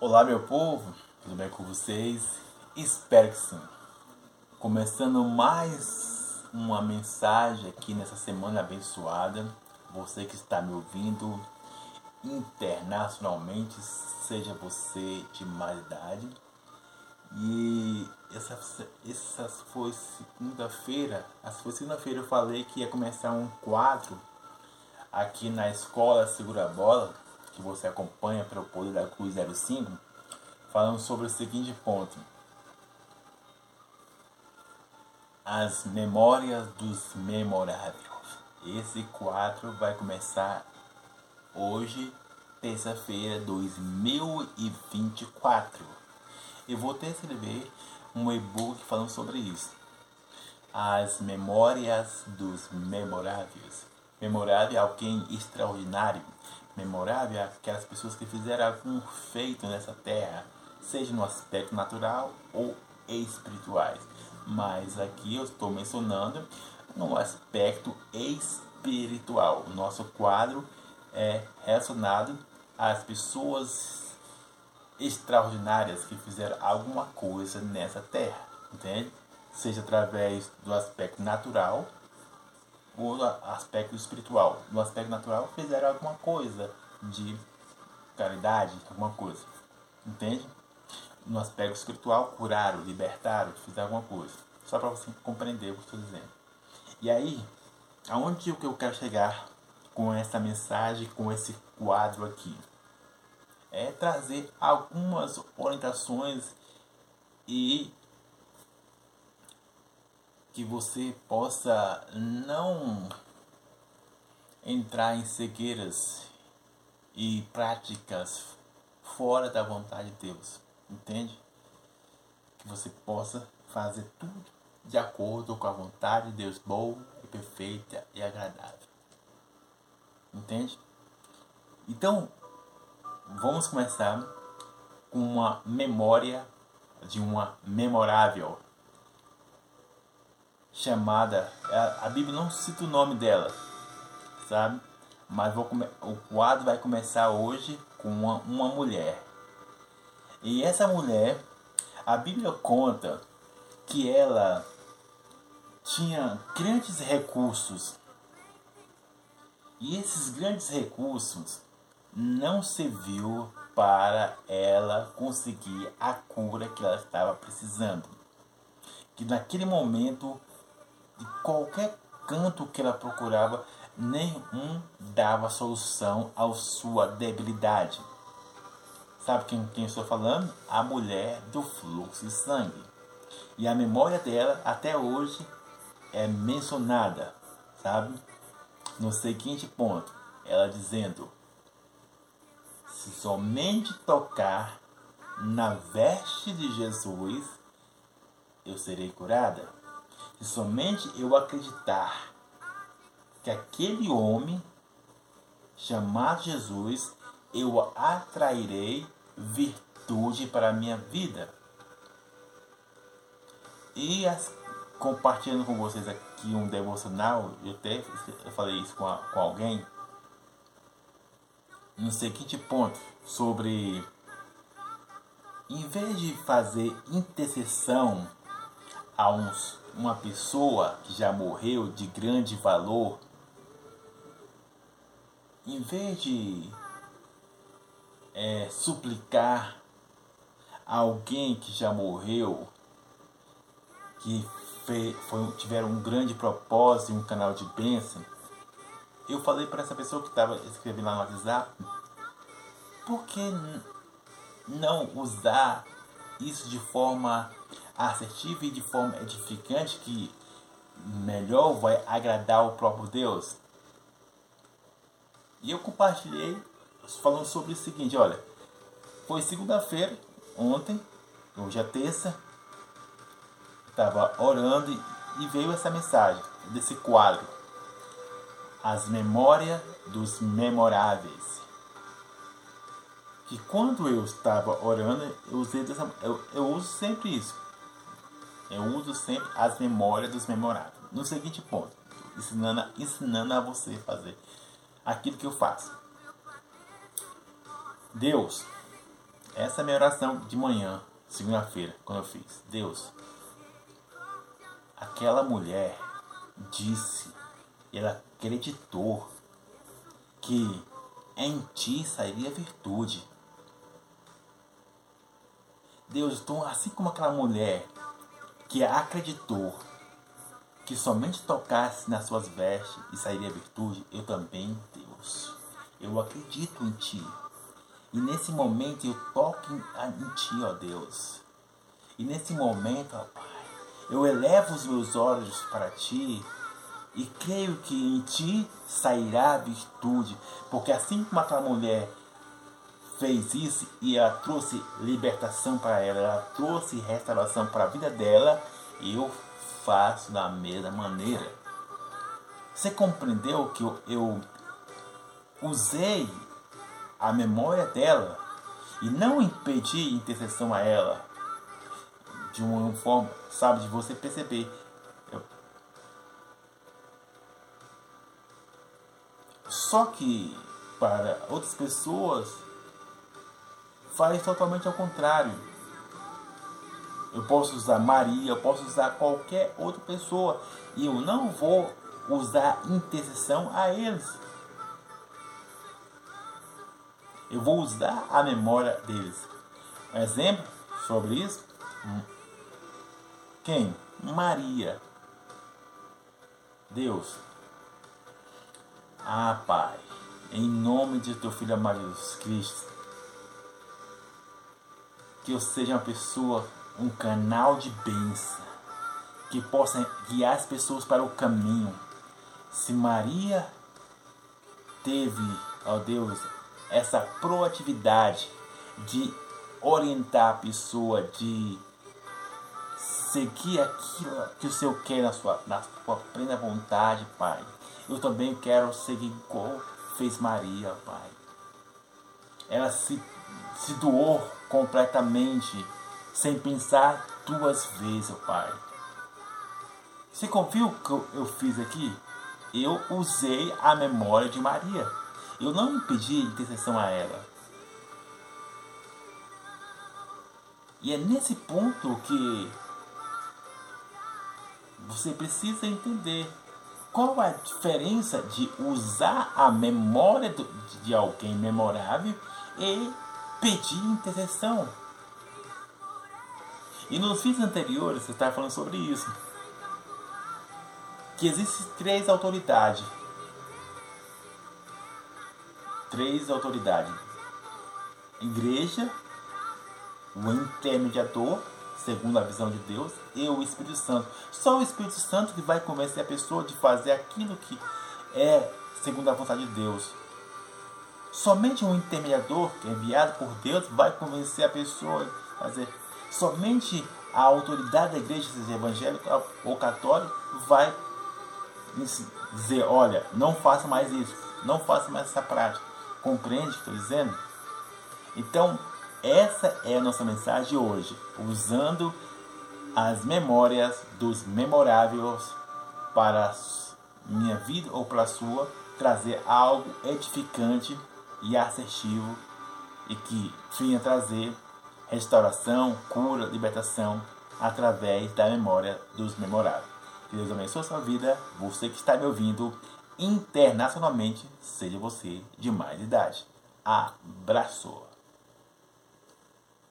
Olá, meu povo, tudo bem com vocês? Espero que sim. Começando mais uma mensagem aqui nessa semana abençoada. Você que está me ouvindo internacionalmente, seja você de mais idade. E essa, essa foi segunda-feira. Essa foi segunda-feira eu falei que ia começar um quadro aqui na escola Segura a Bola que você acompanha pelo Poder da Cruz 05, falando sobre o seguinte ponto. As memórias dos memoráveis. Esse quadro vai começar hoje, terça-feira, 2024. Eu vou até escrever um e-book falando sobre isso. As memórias dos memoráveis. Memorável é alguém extraordinário memorável aquelas pessoas que fizeram algum feito nessa terra, seja no aspecto natural ou espirituais. Mas aqui eu estou mencionando no aspecto espiritual. O nosso quadro é relacionado às pessoas extraordinárias que fizeram alguma coisa nessa terra, entende? Seja através do aspecto natural o aspecto espiritual. No aspecto natural, fizeram alguma coisa de caridade, alguma coisa. Entende? No aspecto espiritual, curaram, libertaram, fizeram alguma coisa. Só para você compreender o que eu estou dizendo. E aí, aonde que eu quero chegar com essa mensagem, com esse quadro aqui? É trazer algumas orientações e que você possa não entrar em cegueiras e práticas fora da vontade de Deus, entende? Que você possa fazer tudo de acordo com a vontade de Deus boa e perfeita e agradável. Entende? Então, vamos começar com uma memória de uma memorável chamada. A Bíblia não cita o nome dela, sabe? Mas vou come, o quadro vai começar hoje com uma, uma mulher. E essa mulher, a Bíblia conta que ela tinha grandes recursos. E esses grandes recursos não serviu para ela conseguir a cura que ela estava precisando. Que naquele momento de qualquer canto que ela procurava, nenhum dava solução à sua debilidade. Sabe quem, quem estou falando? A mulher do fluxo de sangue. E a memória dela até hoje é mencionada, sabe? No seguinte ponto, ela dizendo: Se somente tocar na veste de Jesus, eu serei curada. Se somente eu acreditar que aquele homem chamado Jesus, eu atrairei virtude para a minha vida. E as, compartilhando com vocês aqui um devocional, eu até eu falei isso com, a, com alguém, no seguinte ponto, sobre em vez de fazer intercessão a uns uma pessoa que já morreu de grande valor, em vez de é, suplicar a alguém que já morreu, que foi, foi, tiveram um grande propósito, um canal de bênção, eu falei para essa pessoa que estava escrevendo lá no WhatsApp, por que não usar isso de forma assertiva e de forma edificante que melhor vai agradar o próprio Deus. E eu compartilhei falando sobre o seguinte, olha, foi segunda-feira, ontem, hoje é terça, estava orando e veio essa mensagem desse quadro, as memórias dos memoráveis que quando eu estava orando, eu, usei dessa, eu, eu uso sempre isso. Eu uso sempre as memórias dos memoráveis. No seguinte ponto, ensinando, ensinando a você fazer aquilo que eu faço. Deus, Essa é a minha oração de manhã, segunda-feira, quando eu fiz. Deus, aquela mulher disse, ela acreditou que em ti sairia virtude. Deus, então, assim como aquela mulher que acreditou que somente tocasse nas suas vestes e sairia virtude, eu também, Deus, eu acredito em ti. E nesse momento eu toco em, ti, ó Deus. E nesse momento, ó Pai, eu elevo os meus olhos para ti e creio que em ti sairá virtude, porque assim como aquela mulher fez isso e ela trouxe libertação para ela, ela trouxe restauração para a vida dela, eu faço da mesma maneira. Você compreendeu que eu, eu usei a memória dela e não impedi intercessão a ela de uma forma, sabe, de você perceber. Eu... Só que para outras pessoas faz totalmente ao contrário. Eu posso usar Maria, eu posso usar qualquer outra pessoa e eu não vou usar intercessão a eles. Eu vou usar a memória deles. Um exemplo sobre isso? Quem? Maria. Deus. Ah, Pai, em nome de teu filho amado Jesus Cristo, que eu seja uma pessoa, um canal de bênção, que possa guiar as pessoas para o caminho. Se Maria teve, ó Deus, essa proatividade de orientar a pessoa, de seguir aquilo que o Senhor quer na sua, na sua plena vontade, Pai. Eu também quero seguir igual fez Maria, Pai. Ela se, se doou completamente, sem pensar duas vezes, Pai. Você confia o que eu fiz aqui? Eu usei a memória de Maria. Eu não impedi intercessão a ela. E é nesse ponto que você precisa entender qual a diferença de usar a memória de alguém memorável e pedir intercessão. E nos vídeos anteriores você está falando sobre isso. Que existem três autoridades. Três autoridades. Igreja, o intermediador, segundo a visão de Deus, e o Espírito Santo. Só o Espírito Santo que vai convencer a pessoa de fazer aquilo que é segundo a vontade de Deus. Somente um intermediador é enviado por Deus vai convencer a pessoa a fazer. Somente a autoridade da igreja, seja evangélica ou católica, vai dizer: olha, não faça mais isso, não faça mais essa prática. Compreende o que estou dizendo? Então, essa é a nossa mensagem hoje, usando as memórias dos memoráveis para minha vida ou para a sua, trazer algo edificante e assertivo e que venha trazer restauração, cura, libertação através da memória dos memoráveis. Que Deus abençoe a sua vida. Você que está me ouvindo internacionalmente, seja você de mais idade. Abraço!